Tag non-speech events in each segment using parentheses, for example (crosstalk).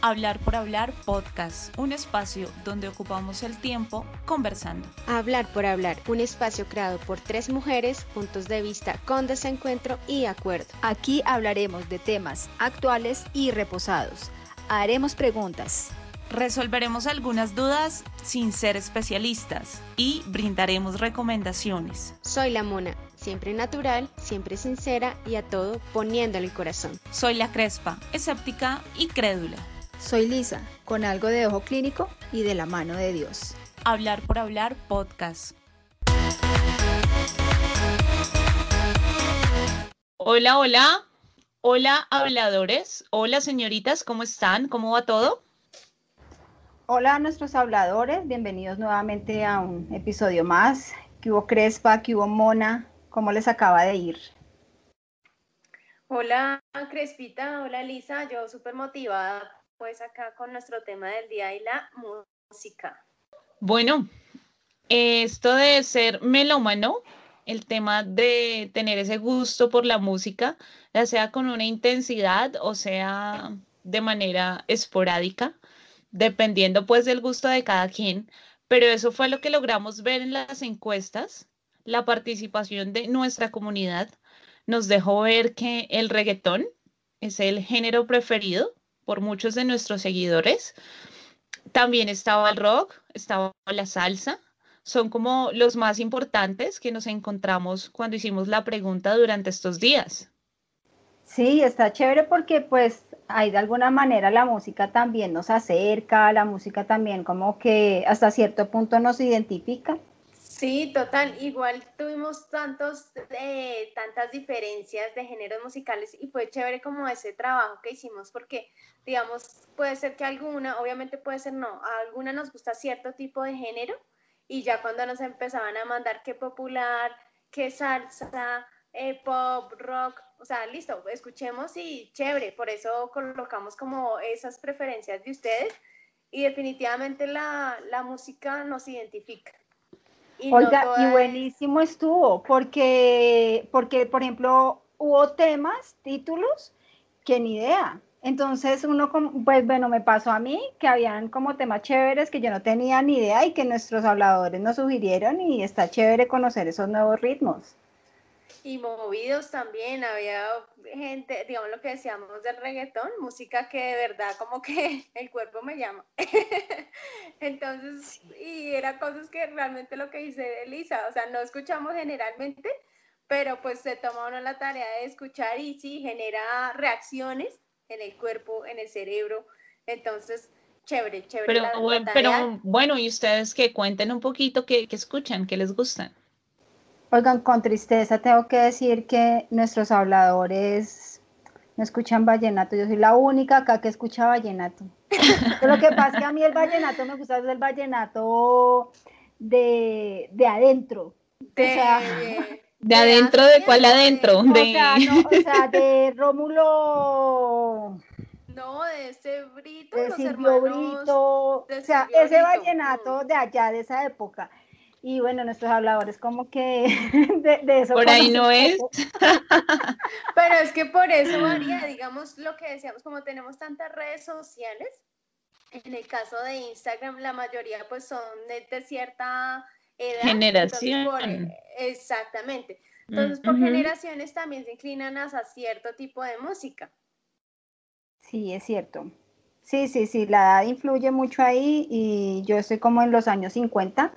Hablar por Hablar Podcast, un espacio donde ocupamos el tiempo conversando. Hablar por Hablar, un espacio creado por tres mujeres, puntos de vista con desencuentro y acuerdo. Aquí hablaremos de temas actuales y reposados. Haremos preguntas. Resolveremos algunas dudas sin ser especialistas y brindaremos recomendaciones. Soy la Mona, siempre natural, siempre sincera y a todo poniéndole el corazón. Soy la Crespa, escéptica y crédula. Soy Lisa, con algo de ojo clínico y de la mano de Dios. Hablar por hablar podcast. Hola, hola. Hola, habladores. Hola, señoritas, ¿cómo están? ¿Cómo va todo? Hola a nuestros habladores, bienvenidos nuevamente a un episodio más. ¿Qué hubo Crespa? ¿Qué hubo Mona? ¿Cómo les acaba de ir? Hola Crespita, hola Lisa, yo súper motivada pues acá con nuestro tema del día y la música. Bueno, esto de ser melómano, el tema de tener ese gusto por la música, ya sea con una intensidad o sea de manera esporádica, dependiendo pues del gusto de cada quien, pero eso fue lo que logramos ver en las encuestas, la participación de nuestra comunidad nos dejó ver que el reggaetón es el género preferido por muchos de nuestros seguidores. También estaba el rock, estaba la salsa. Son como los más importantes que nos encontramos cuando hicimos la pregunta durante estos días. Sí, está chévere porque pues hay de alguna manera la música también nos acerca, la música también como que hasta cierto punto nos identifica. Sí, total. Igual tuvimos tantos, eh, tantas diferencias de géneros musicales y fue chévere como ese trabajo que hicimos porque, digamos, puede ser que alguna, obviamente puede ser no, a alguna nos gusta cierto tipo de género y ya cuando nos empezaban a mandar qué popular, qué salsa, eh, pop, rock, o sea, listo, escuchemos y chévere. Por eso colocamos como esas preferencias de ustedes y definitivamente la, la música nos identifica. Oiga, y buenísimo estuvo, porque, porque, por ejemplo, hubo temas, títulos, que ni idea. Entonces uno, pues bueno, me pasó a mí que habían como temas chéveres que yo no tenía ni idea y que nuestros habladores nos sugirieron y está chévere conocer esos nuevos ritmos y movidos también, había gente, digamos lo que decíamos del reggaetón, música que de verdad como que (laughs) el cuerpo me llama. (laughs) Entonces, y era cosas que realmente lo que dice Elisa, o sea, no escuchamos generalmente, pero pues se toma uno la tarea de escuchar y sí, genera reacciones en el cuerpo, en el cerebro. Entonces, chévere, chévere. Pero, pero bueno, y ustedes que cuenten un poquito qué, qué escuchan, qué les gustan. Oigan, con tristeza tengo que decir que nuestros habladores no escuchan vallenato. Yo soy la única acá que escucha vallenato. lo que pasa es que a mí el vallenato me gusta es el vallenato de, adentro. De, de, adentro, ¿de cuál adentro? De, o, sea, de Rómulo. No, de ese Brito, de Silvio Brito. o sea, ese vallenato de allá, de esa época. Y bueno, nuestros habladores como que (laughs) de, eso. Por ahí no es. (laughs) Pero es que por eso varía, digamos lo que decíamos, como tenemos tantas redes sociales, en el caso de Instagram la mayoría pues son de, cierta edad. Generación. exactamente. Entonces por generaciones también se inclinan hacia cierto tipo de música. Sí, es cierto. Sí, sí, sí, la edad influye mucho ahí y yo estoy como en los años 50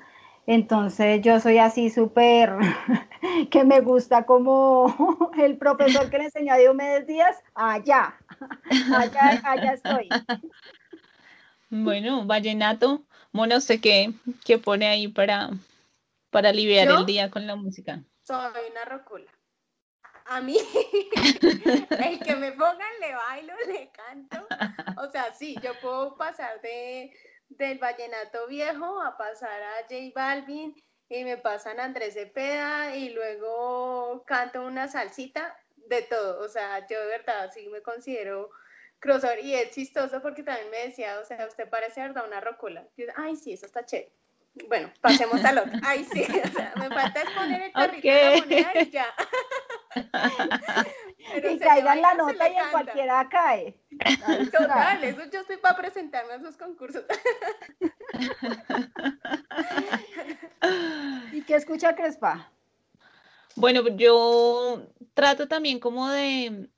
entonces yo soy así súper, (laughs) que me gusta como (laughs) el profesor que le enseñó a Diomedes Díaz, allá, (laughs) allá, allá estoy. Bueno, vallenato, mono sé qué, qué pone ahí para, para aliviar el día con la música. Soy una rocula. A mí, el que me pongan le bailo, le canto. O sea, sí, yo puedo pasar de del vallenato viejo a pasar a J Balvin y me pasan Andrés Cepeda y luego canto una salsita de todo. O sea, yo de verdad sí me considero crossover y es chistoso porque también me decía, o sea, usted parece verdad una rocola. Ay, sí, eso está chévere. Bueno, pasemos al otro. (laughs) Ay, sí, o sea, me falta poner el carrito de la moneda y ya. (laughs) y caiga en la nota y en cualquiera cae. (laughs) Total, eso yo estoy para presentarme a esos concursos. ¿Y qué escucha Crespa? Bueno, yo trato también como de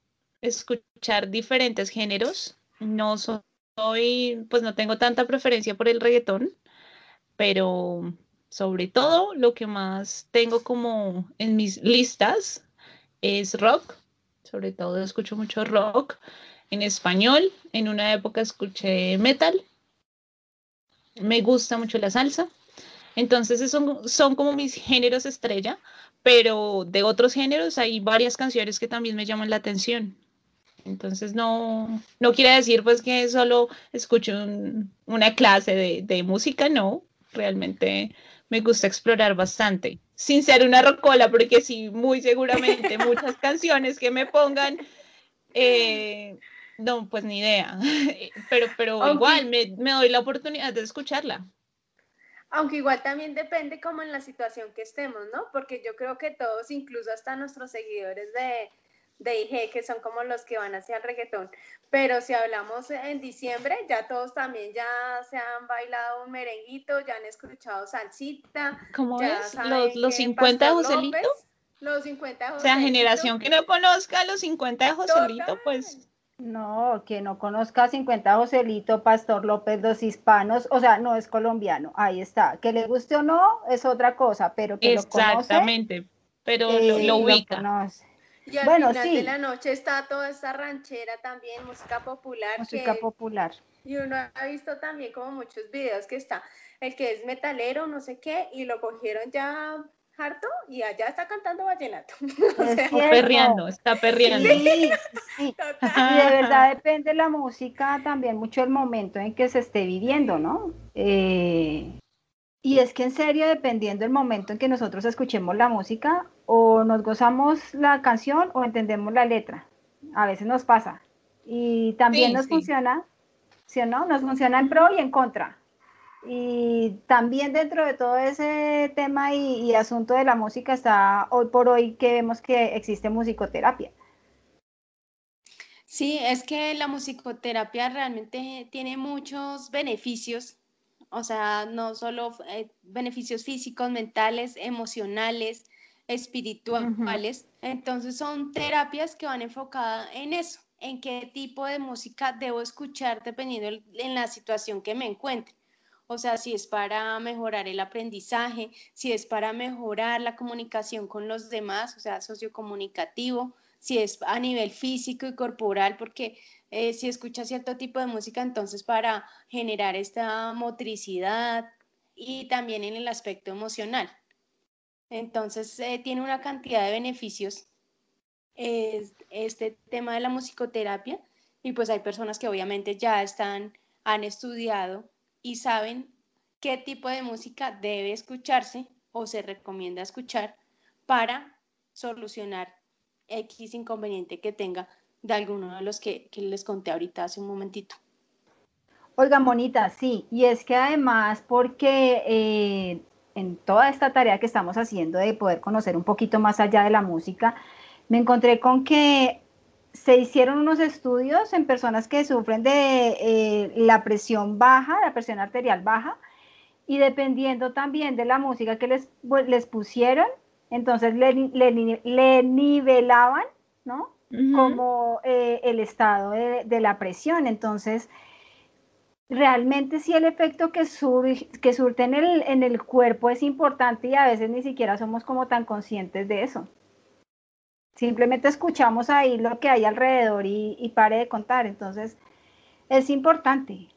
escuchar diferentes géneros. No soy, pues no tengo tanta preferencia por el reggaetón, pero sobre todo lo que más tengo como en mis listas es rock. Sobre todo escucho mucho rock en español. En una época escuché metal. Me gusta mucho la salsa. Entonces, esos son, como mis géneros estrella, pero de otros géneros hay varias canciones que también me llaman la atención. Entonces, no, no quiere decir pues que solo escucho una clase de, de música, no. Realmente me gusta explorar bastante, sin ser una rocola, porque sí, muy seguramente muchas (laughs) canciones que me pongan, eh, no, pues ni idea, (laughs) pero, pero igual me, me doy la oportunidad de escucharla. Aunque igual también depende como en la situación que estemos, ¿no? Porque yo creo que todos, incluso hasta nuestros seguidores de, de IG, que son como los que van hacia el reggaetón. Pero si hablamos en diciembre, ya todos también ya se han bailado un merenguito, ya han escuchado salsita. ¿Cómo es? ¿Los, los 50 de Joselito? los 50 de Joselito. O sea, generación que no conozca los 50 de Joselito, pues no, que no conozca 50 Joselito, Pastor López, los hispanos, o sea, no es colombiano, ahí está. Que le guste o no es otra cosa, pero que lo conoce. Exactamente, pero lo, lo, ubica. Y al bueno, final de la noche está toda esta ranchera también, música popular. Música popular. Y uno ha visto también como muchos videos que está el que es metalero, no sé qué, y lo cogieron ya harto y allá está cantando vallenato. (laughs) está perreando, está perreando. Sí, sí. (laughs) Y de verdad depende la música también mucho el momento en que se esté viviendo, ¿no? Eh, y es que en serio, dependiendo del momento en que nosotros escuchemos la música, o nos gozamos la canción o entendemos la letra. A veces nos pasa. Y también nos funciona, ¿sí o no? Nos funciona en pro y en contra. Y también dentro de todo ese tema y, asunto de la música está hoy por hoy que vemos que existe musicoterapia. Sí, es que la musicoterapia realmente tiene muchos beneficios, o sea, no solo eh, beneficios físicos, mentales, emocionales, espirituales. Entonces son terapias que van enfocadas en eso, en qué tipo de música debo escuchar dependiendo en la situación que me encuentre o sea, si es para mejorar el aprendizaje, si es para mejorar la comunicación con los demás, o sea, sociocomunicativo, si es a nivel físico y corporal, porque eh, si escucha cierto tipo de música, entonces para generar esta motricidad y también en el aspecto emocional. Entonces, eh, tiene una cantidad de beneficios este tema de la musicoterapia y pues hay personas que obviamente ya están, han estudiado y saben qué tipo de música debe escucharse o se recomienda escuchar para solucionar X inconveniente que tenga de alguno de los que, les conté ahorita hace un momentito. Oiga, Monita, sí, y es que además porque eh, en toda esta tarea que estamos haciendo de poder conocer un poquito más allá de la música, me encontré con que se hicieron unos estudios en personas que sufren de eh, la presión baja, la presión arterial baja, y dependiendo también de la música que les, les pusieron, entonces le, le, nivelaban, ¿no? Como eh, el estado de, la presión. Entonces, realmente sí el efecto que, que surte en el, en el cuerpo es importante y a veces ni siquiera somos como tan conscientes de eso. Simplemente escuchamos ahí lo que hay alrededor y, pare de contar. Entonces, es importante.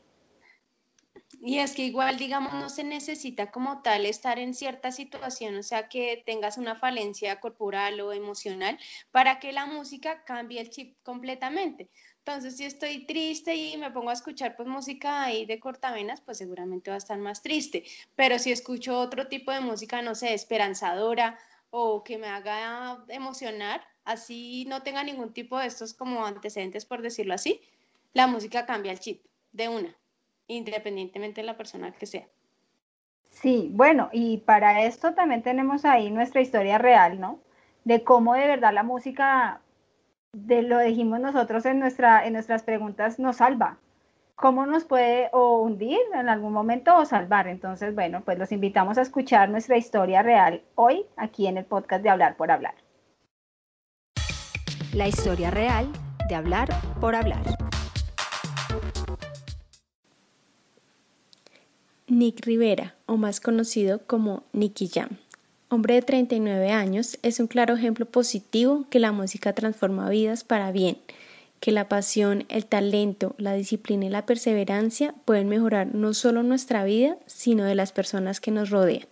Y es que igual, digamos, no se necesita como tal estar en cierta situación, o sea, que tengas una falencia corporal o emocional para que la música cambie el chip completamente. Entonces, si estoy triste y me pongo a escuchar pues música ahí de cortavenas, pues seguramente va a estar más triste. Pero si escucho otro tipo de música, no sé, esperanzadora o que me haga emocionar, así no tenga ningún tipo de estos como antecedentes, por decirlo así, la música cambia el chip de una, independientemente de la persona que sea. Sí, bueno, y para esto también tenemos ahí nuestra historia real, ¿no? De cómo de verdad la música, de lo dijimos nosotros en, nuestra, en nuestras preguntas, nos salva. ¿Cómo nos puede o hundir en algún momento o salvar? Entonces, bueno, pues los invitamos a escuchar nuestra historia real hoy aquí en el podcast de Hablar por Hablar. La historia real de Hablar por Hablar. Nick Rivera, o más conocido como Nicky Jam. Hombre de 39 años, es un claro ejemplo positivo que la música transforma vidas para bien, que la pasión, el talento, la disciplina y la perseverancia pueden mejorar no solo nuestra vida, sino de las personas que nos rodean.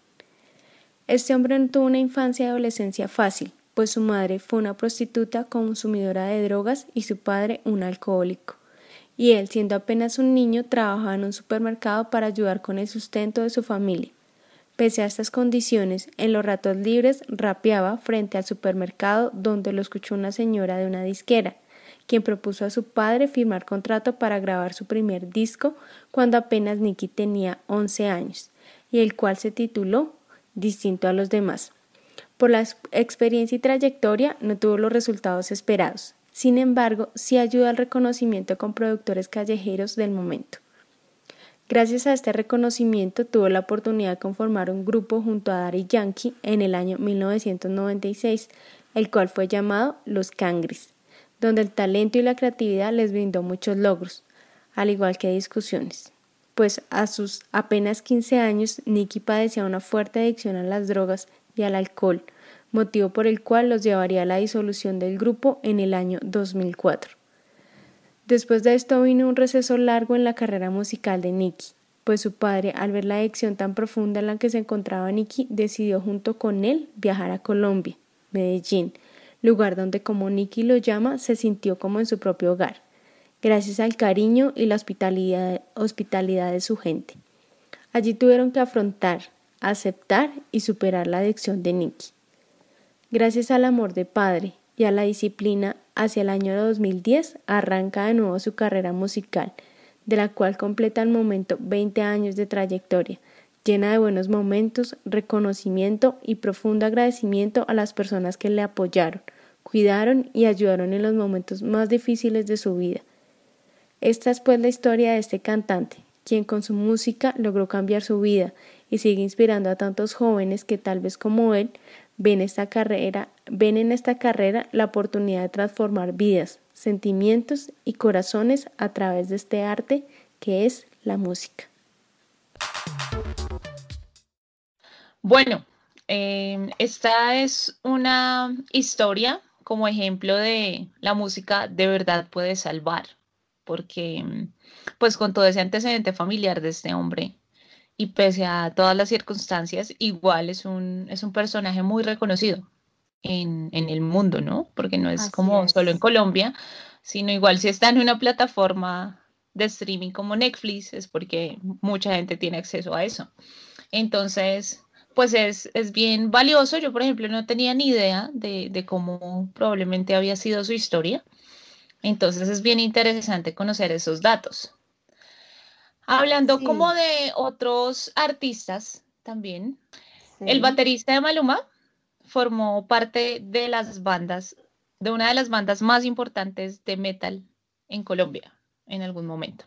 Este hombre no tuvo una infancia y adolescencia fácil, pues su madre fue una prostituta consumidora de drogas y su padre un alcohólico y él, siendo apenas un niño, trabajaba en un supermercado para ayudar con el sustento de su familia. Pese a estas condiciones, en los ratos libres rapeaba frente al supermercado donde lo escuchó una señora de una disquera, quien propuso a su padre firmar contrato para grabar su primer disco cuando apenas Nicky tenía 11 años, y el cual se tituló Distinto a los demás. Por la experiencia y trayectoria no tuvo los resultados esperados, sin embargo, sí ayuda al reconocimiento con productores callejeros del momento. Gracias a este reconocimiento tuvo la oportunidad de conformar un grupo junto a Daddy Yankee en el año 1996, el cual fue llamado Los Cangris, donde el talento y la creatividad les brindó muchos logros, al igual que discusiones. Pues a sus apenas 15 años, Nicky padecía una fuerte adicción a las drogas y al alcohol, motivo por el cual los llevaría a la disolución del grupo en el año 2004. Después de esto vino un receso largo en la carrera musical de Nicky, pues su padre, al ver la adicción tan profunda en la que se encontraba Nicky, decidió junto con él viajar a Colombia, Medellín, lugar donde, como Nicky lo llama, se sintió como en su propio hogar, gracias al cariño y la hospitalidad, hospitalidad de su gente. Allí tuvieron que afrontar, aceptar y superar la adicción de Nicky. Gracias al amor de padre y a la disciplina, hacia el año 2010 arranca de nuevo su carrera musical, de la cual completa al momento 20 años de trayectoria, llena de buenos momentos, reconocimiento y profundo agradecimiento a las personas que le apoyaron, cuidaron y ayudaron en los momentos más difíciles de su vida. Esta es pues la historia de este cantante, quien con su música logró cambiar su vida y sigue inspirando a tantos jóvenes que tal vez como él ven esta carrera, ven en esta carrera la oportunidad de transformar vidas, sentimientos y corazones a través de este arte que es la música. Bueno, em, esta es una historia como ejemplo de la música de verdad puede salvar, porque pues con todo ese antecedente familiar de este hombre, y pese a todas las circunstancias, igual es un, es un personaje muy reconocido en, el mundo, ¿no? Porque no es como solo en Colombia, sino igual si está en una plataforma de streaming como Netflix, es porque mucha gente tiene acceso a eso. Entonces, pues es, bien valioso. Yo, por ejemplo, no tenía ni idea de, de cómo probablemente había sido su historia. Entonces es bien interesante conocer esos datos. Hablando como de otros artistas también, el baterista de Maluma formó parte de las bandas, de una de las bandas más importantes de metal en Colombia en algún momento.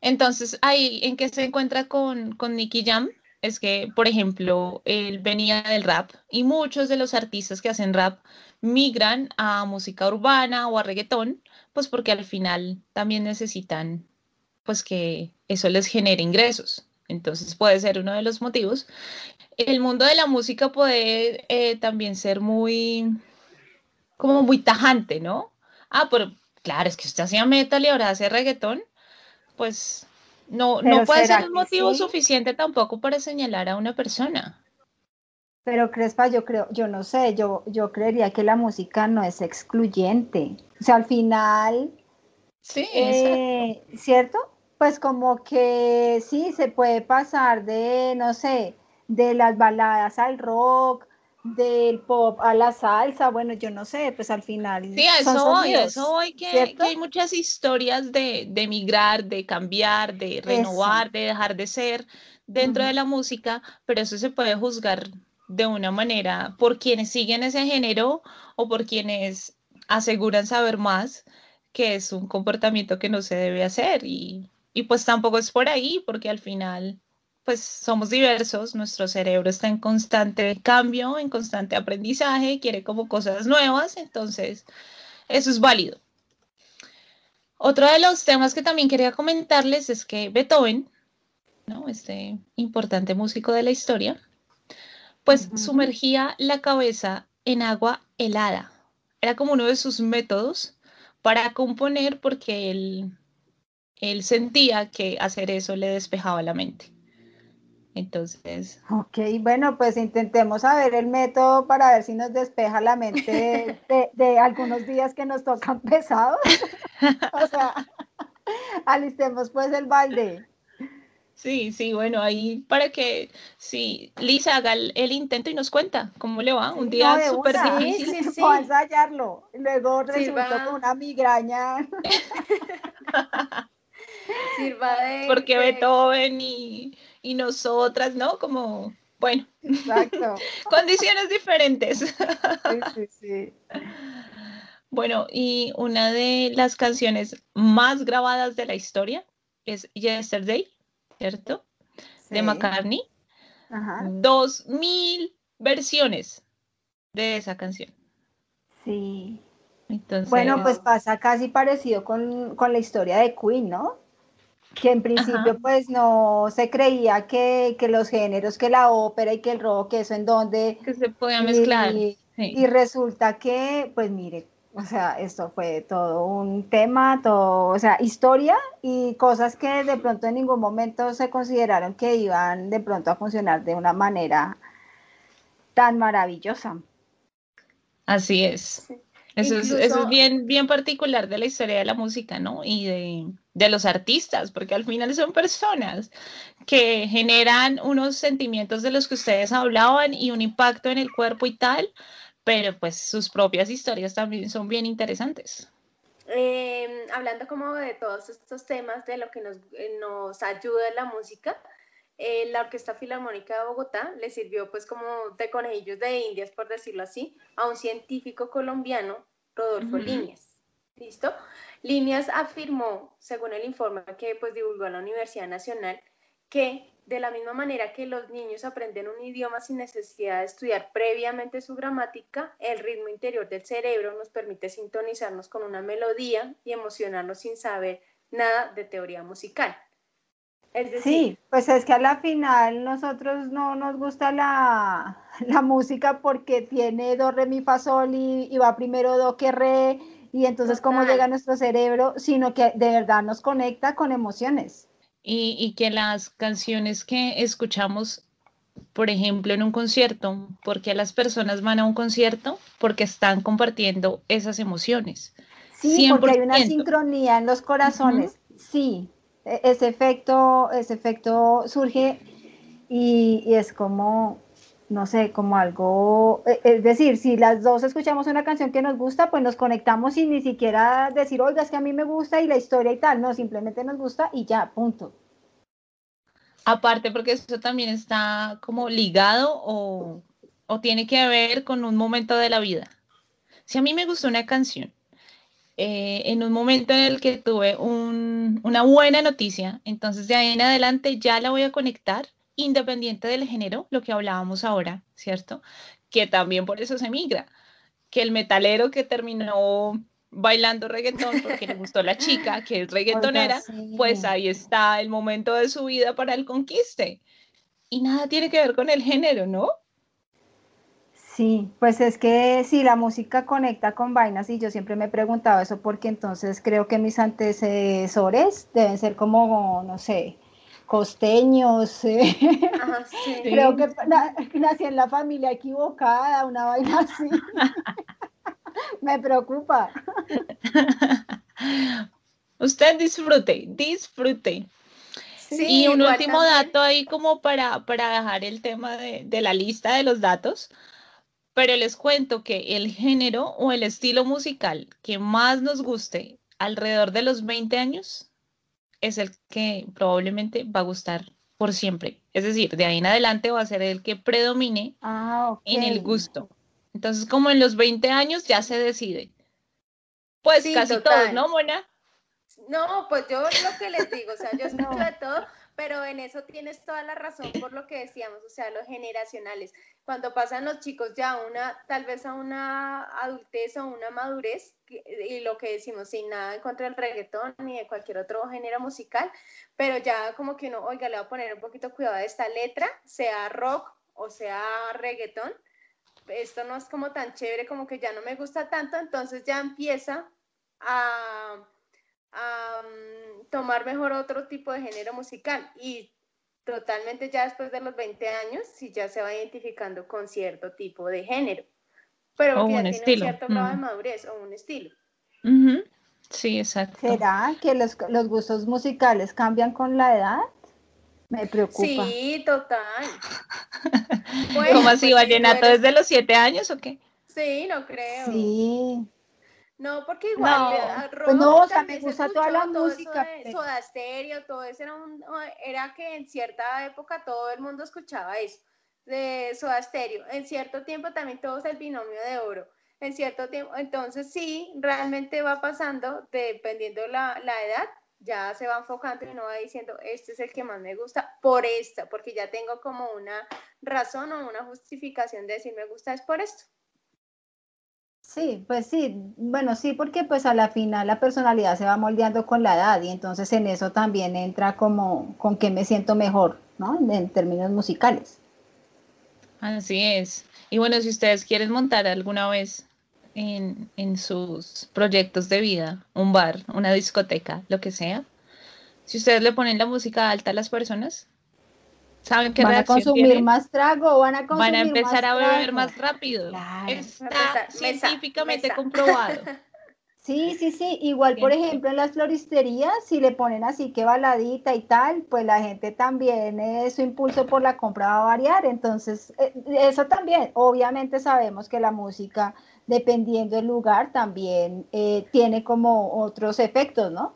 Entonces, ahí en que se encuentra con, con Nicky Jam es que, por ejemplo, él venía del rap y muchos de los artistas que hacen rap migran a música urbana o a reggaetón, pues porque al final también necesitan pues que eso les genere ingresos. Entonces puede ser uno de los motivos. El mundo de la música puede eh, también ser muy, como muy tajante, ¿no? Ah, pero claro, es que usted hacía metal y ahora hace reggaetón, pues no, no puede ser un motivo suficiente tampoco para señalar a una persona. Pero Crespa, yo creo, yo no sé, yo, yo creería que la música no es excluyente. O sea, al final, sí, eh, ¿cierto? Pues como que sí, se puede pasar de, no sé, de las baladas al rock, del pop a la salsa, bueno, yo no sé, pues al final. Sí, a eso voy, eso voy, que, hay muchas historias de, de migrar, de cambiar, de renovar, de dejar de ser dentro de la música, pero eso se puede juzgar de una manera por quienes siguen ese género o por quienes aseguran saber más, que es un comportamiento que no se debe hacer y, y pues tampoco es por ahí, porque al final pues somos diversos, nuestro cerebro está en constante cambio, en constante aprendizaje, quiere como cosas nuevas, entonces eso es válido. Otro de los temas que también quería comentarles es que Beethoven, ¿no? este importante músico de la historia, pues sumergía la cabeza en agua helada. Era como uno de sus métodos para componer porque él, él sentía que hacer eso le despejaba la mente. Entonces. Ok, bueno, pues intentemos saber el método para ver si nos despeja la mente (laughs) de, algunos días que nos tocan pesados. (laughs) o sea, (laughs) alistemos pues el balde. Sí, sí, bueno, ahí para que sí, Lisa haga el, intento y nos cuenta cómo le va. Un día súper difícil. Sí, a ensayarlo. Luego resultó con una migraña. Sirva de. Porque Beethoven y y nosotras, ¿no? Como, bueno, Exacto. (laughs) condiciones diferentes. Sí, sí, sí. Bueno, y una de las canciones más grabadas de la historia es Yesterday, ¿cierto? De McCartney. Ajá. Dos mil versiones de esa canción. Sí. Entonces, bueno, pues pasa casi parecido con, con la historia de Queen, ¿no? Que en principio pues no se creía que, los géneros, que la ópera y que el rock, eso en donde... Que se podía mezclar. Y, resulta que, pues mire, o sea, esto fue todo un tema, todo, o sea, historia y cosas que de pronto en ningún momento se consideraron que iban de pronto a funcionar de una manera tan maravillosa. Así es. Eso, es, eso es bien, bien particular de la historia de la música, ¿no? Y de, de los artistas, porque al final son personas que generan unos sentimientos de los que ustedes hablaban y un impacto en el cuerpo y tal, pero pues sus propias historias también son bien interesantes. Em, hablando como de todos estos temas, de lo que nos, eh, nos ayuda en la música, eh, la Orquesta Filarmónica de Bogotá le sirvió pues como de conejillos de indias, por decirlo así, a un científico colombiano, Rodolfo Líñez. ¿Listo? Líneas afirmó, según el informe que pues, divulgó la Universidad Nacional, que de la misma manera que los niños aprenden un idioma sin necesidad de estudiar previamente su gramática, el ritmo interior del cerebro nos permite sintonizarnos con una melodía y emocionarnos sin saber nada de teoría musical. Sí, pues es que a la final nosotros no nos gusta (laughs) la, música porque tiene do, re, mi, fa, sol y, y va primero do, que, re, y entonces cómo llega a nuestro cerebro, sino que de verdad nos conecta con emociones. Y, que las canciones que escuchamos, por ejemplo, en un concierto, porque las personas van a un concierto porque están compartiendo esas emociones. Sí, porque hay una sincronía en los corazones. Sí, ese efecto, ese efecto surge y, es como, no sé, como algo, e, es decir, si las dos escuchamos una canción que nos gusta, pues nos conectamos sin ni siquiera decir, oiga, es que a mí me gusta y la historia y tal, no, simplemente nos gusta y ya, punto. Aparte, porque eso también está como ligado o, tiene que ver con un momento de la vida. Si a mí me gustó una canción, eh, en un momento en el que tuve una buena noticia, entonces de ahí en adelante ya la voy a conectar independiente del género, lo que hablábamos ahora, ¿cierto? Que también por eso se migra, que el metalero que terminó bailando reggaetón porque le (laughs) gustó la chica, que es reggaetonera, pues ahí está el momento de su vida para el conquiste. Y nada tiene que ver con el género, ¿no? Sí, pues es que si la música conecta con vainas y yo siempre me he preguntado eso porque entonces creo que mis antecesores deben ser como, no sé, costeños. (laughs) Eh. Creo que nací en la familia equivocada, una vaina así. (laughs) Me preocupa. (laughs) Usted disfrute, disfrute. y un último dato ahí como para, para dejar el tema de, de, la lista de los datos. Pero les cuento que el género o el estilo musical que más nos guste alrededor de los 20 años es el que probablemente va a gustar por siempre. Es decir, de ahí en adelante va a ser el que predomine ah, en el gusto. Entonces, como en los 20 años ya se decide. Pues casi todos, ¿no, Mona? No, pues yo lo que les digo, o sea, yo (laughs) escucho de todo, pero en eso tienes toda la razón por lo que decíamos, o sea, los generacionales. Cuando pasan los chicos ya una, tal vez a una adultez o una madurez, y lo que decimos, sin nada en contra del reggaetón ni de cualquier otro género musical, pero ya como que uno, oiga, le va a poner un poquito cuidado a esta letra, sea rock o sea reggaetón, esto no es como tan chévere, como que ya no me gusta tanto, entonces ya empieza a a tomar mejor otro tipo de género musical y totalmente ya después de los 20 años, si ya se va identificando con cierto tipo de género, pero que ya tiene un cierto grado de mm. madurez o un estilo. Sí, exacto. ¿Será que los, los, gustos musicales cambian con la edad? Me preocupa. Sí, total. (laughs) ¿Cómo así? Pues, ¿Vallenato desde los 7 años o qué? Sí, no creo. Sí. No, porque igual, no, pues no, o sea, me gusta toda la música. Soda Stereo, todo eso era, un, era que en cierta época todo el mundo escuchaba eso, de Soda Stereo. En cierto tiempo también todo es el binomio de oro. En cierto tiempo, entonces sí, realmente va pasando, dependiendo la, la edad, ya se va enfocando y uno va diciendo, este es el que más me gusta por esta, porque ya tengo como una razón o una justificación de decir me gusta es por esto. Sí, pues sí, bueno, sí, porque pues a la final la personalidad se va moldeando con la edad y entonces en eso también entra como con qué me siento mejor, ¿no? En términos musicales. Así es. Y bueno, si ustedes quieren montar alguna vez en, en sus proyectos de vida, un bar, una discoteca, lo que sea, si ustedes le ponen la música alta a las personas, ¿Saben qué van a consumir más trago, van a consumir Van a empezar a beber más rápido. Está científicamente comprobado. (laughs) Sí, sí, sí. Igual, por ejemplo, en las floristerías, si le ponen así que baladita y tal, pues la gente también, eh, su impulso por la compra va a variar. Entonces, eh, eso también, obviamente sabemos que la música, dependiendo del lugar, también eh, tiene como otros efectos, ¿no?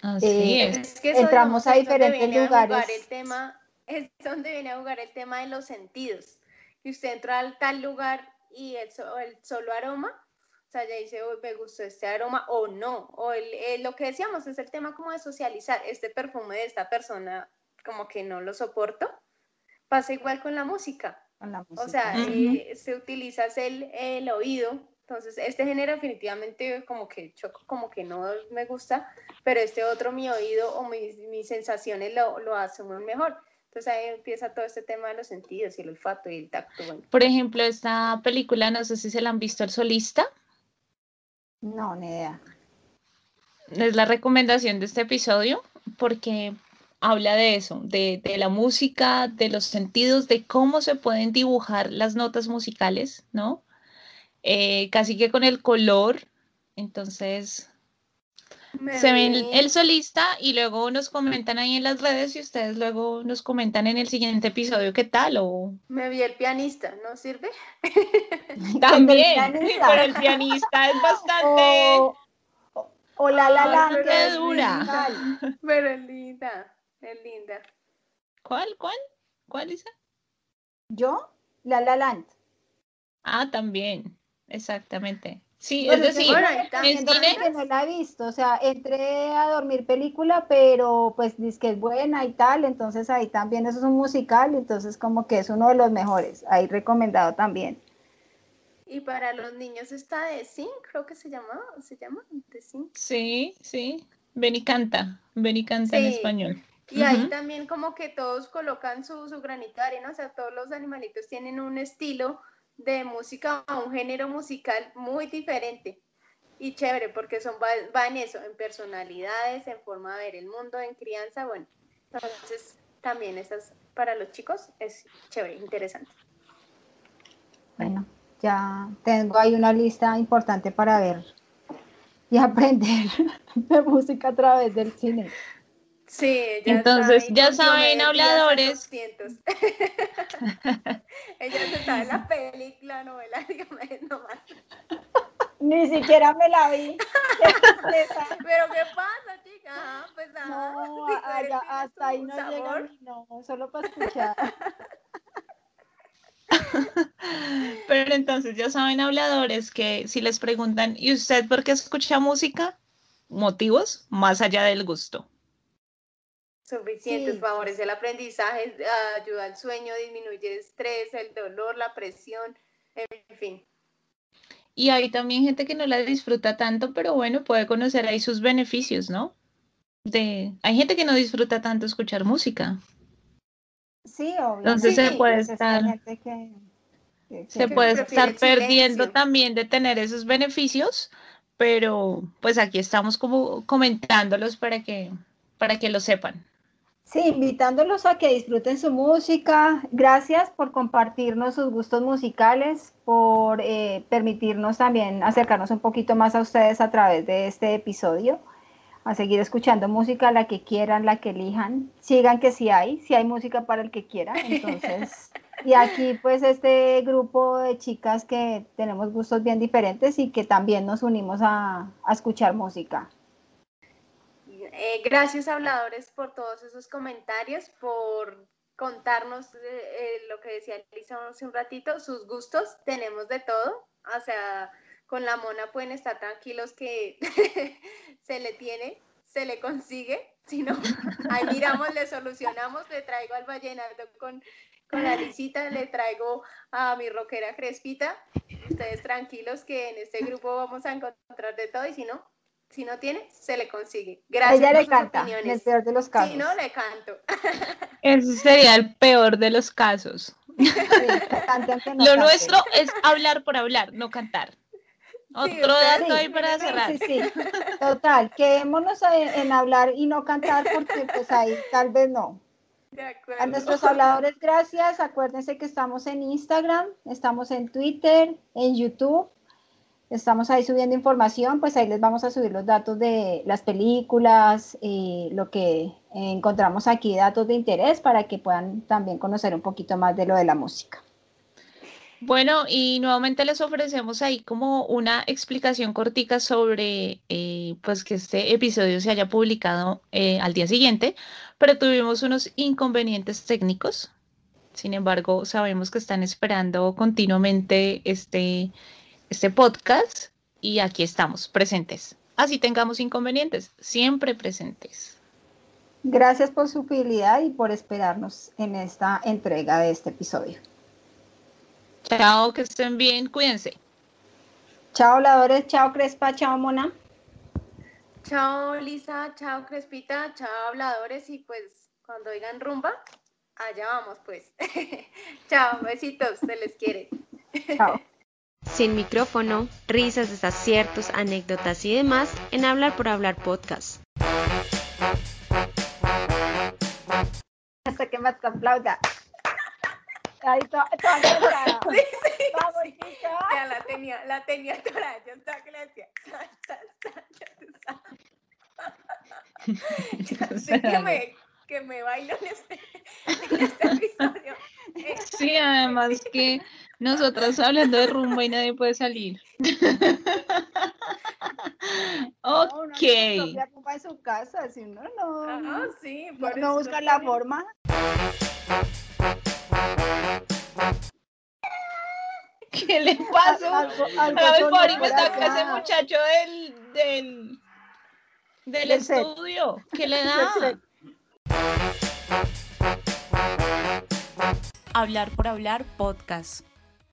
Así es. entramos a diferentes lugares. el tema es donde viene a jugar el tema de los sentidos. Y usted entra al tal lugar y el, el solo aroma, o sea, ya dice, me gustó este aroma o no. O el, lo que decíamos es el tema como de socializar. Este perfume de esta persona, como que no lo soporto. Pasa igual con la música. O sea, eh, se utiliza el, el oído. Entonces, este género definitivamente como que choco, como que no me gusta, pero este otro, mi oído o mis, mis sensaciones lo, lo asumen mejor. Entonces ahí empieza todo este tema de los sentidos y el olfato y el tacto. Por ejemplo, esta película, no sé si se la han visto El Solista. No, ni idea. Es la recomendación de este episodio porque habla de eso, de, la música, de los sentidos, de cómo se pueden dibujar las notas musicales, ¿no? Eh, casi que con el color. Entonces, se ven el solista y luego nos comentan ahí en las redes y ustedes luego nos comentan en el siguiente episodio qué tal o... Me vi el pianista, ¿no sirve? (laughs) También, (laughs) pero el pianista es bastante... O, la la la, la dura. (laughs) Pero es linda, es linda. ¿Cuál, cuál? ¿Cuál dice? ¿Yo? La La Land. Ah, también, exactamente. Sí, es decir, que no la he visto, o sea, entré a dormir película, pero pues dice que es buena y tal, entonces ahí también eso es un musical, entonces como que es uno de los mejores, ahí recomendado también. Y para los niños está de Zinc, creo que se llama, se llama de Zinc. Sí, sí, ven y canta, ven y canta en español. Y ahí también como que todos colocan su, su granito de arena, o sea, todos los animalitos tienen un estilo de música a un género musical muy diferente y chévere porque son va, en eso, en personalidades, en forma de ver el mundo, en crianza, bueno, entonces también esas para los chicos es chévere, interesante. Bueno, ya tengo ahí una lista importante para ver y (laughs) aprender de música a través del cine. Sí, entonces ya saben, habladores. (laughs) Ella se está en la película, novela, (laughs) dígame nomás. Ni siquiera me la vi. (laughs) Pero ¿qué pasa, chica? Pues nada. No, hasta ahí no llega no, solo para escuchar. Pero entonces ya saben, habladores, que si les preguntan, ¿y usted por qué escucha música? Motivos más allá del gusto. Suficientes, favorece el aprendizaje, ayuda al sueño, disminuye el estrés, el dolor, la presión, en fin. Y hay también gente que no la disfruta tanto, pero bueno, puede conocer ahí sus beneficios, ¿no? De, hay gente que no disfruta tanto escuchar música. Sí, obviamente. Entonces se puede pues, estar, se puede estar perdiendo también de tener esos beneficios, pero pues aquí estamos como comentándolos para que, para que lo sepan. Sí, invitándolos a que disfruten su música. Gracias por compartirnos sus gustos musicales, por eh, permitirnos también acercarnos un poquito más a ustedes a través de este episodio, a seguir escuchando música, la que quieran, la que elijan. Sigan que sí hay, sí hay música para el que quiera. Entonces, (laughs) y aquí pues este grupo de chicas que tenemos gustos bien diferentes y que también nos unimos a, a escuchar música. Eh, gracias, habladores, por todos esos comentarios, por contarnos eh, eh, lo que decía Lisa hace un ratito, sus gustos, tenemos de todo, o sea, con la mona pueden estar tranquilos que (laughs) se le tiene, se le consigue, si no, ahí miramos, le solucionamos, le traigo al vallenato con, con la lisita, le traigo a mi rockera crespita, ustedes tranquilos que en este grupo vamos a encontrar de todo y si no, si no tiene, se le consigue. Gracias Ella le canta, en el peor de los casos. Si no, le canto. (laughs) Ese sería el peor de los casos. Lo nuestro es hablar por hablar, no cantar. Otro dato ahí para cerrar. Sí, sí, total, quedémonos en, hablar y no cantar porque pues ahí tal vez no. A nuestros habladores, gracias. Acuérdense que estamos en Instagram, estamos en Twitter, en YouTube estamos ahí subiendo información, pues ahí les vamos a subir los datos de las películas, y lo que encontramos aquí, datos de interés para que puedan también conocer un poquito más de lo de la música. Bueno, y nuevamente les ofrecemos ahí como una explicación cortica sobre eh, pues que este episodio se haya publicado eh, al día siguiente, pero tuvimos unos inconvenientes técnicos. Sin embargo, sabemos que están esperando continuamente este este podcast y aquí estamos presentes. Así tengamos inconvenientes, siempre presentes. Gracias por su fidelidad y por esperarnos en esta entrega de este episodio. Chao, que estén bien, cuídense. Chao, habladores, chao, Crespa, chao, Mona. Chao, Lisa, chao, Crespita, chao, habladores y pues cuando oigan rumba, allá vamos pues. (laughs) chao, besitos, se les quiere. Chao. (laughs) Sin micrófono, risas, desaciertos, anécdotas y demás en Hablar por Hablar Podcast. Hasta que más aplauda. Ahí está, (laughs) sí, sí, Vamos, sí. Ya la tenía, la tenía atorada. Yo estaba que le decía, (laughs) que me, que me bailan este, en (laughs) este episodio. Sí, además que nosotros hablando de rumba y nadie puede salir. (laughs) ok. No, en su casa, si no, no. Ah, sí, no, no busca la forma. ¿Qué le pasó? A ver, Pori, me está ese muchacho del, del, del estudio. ¿Qué le (laughs) da? Hablar por hablar podcast.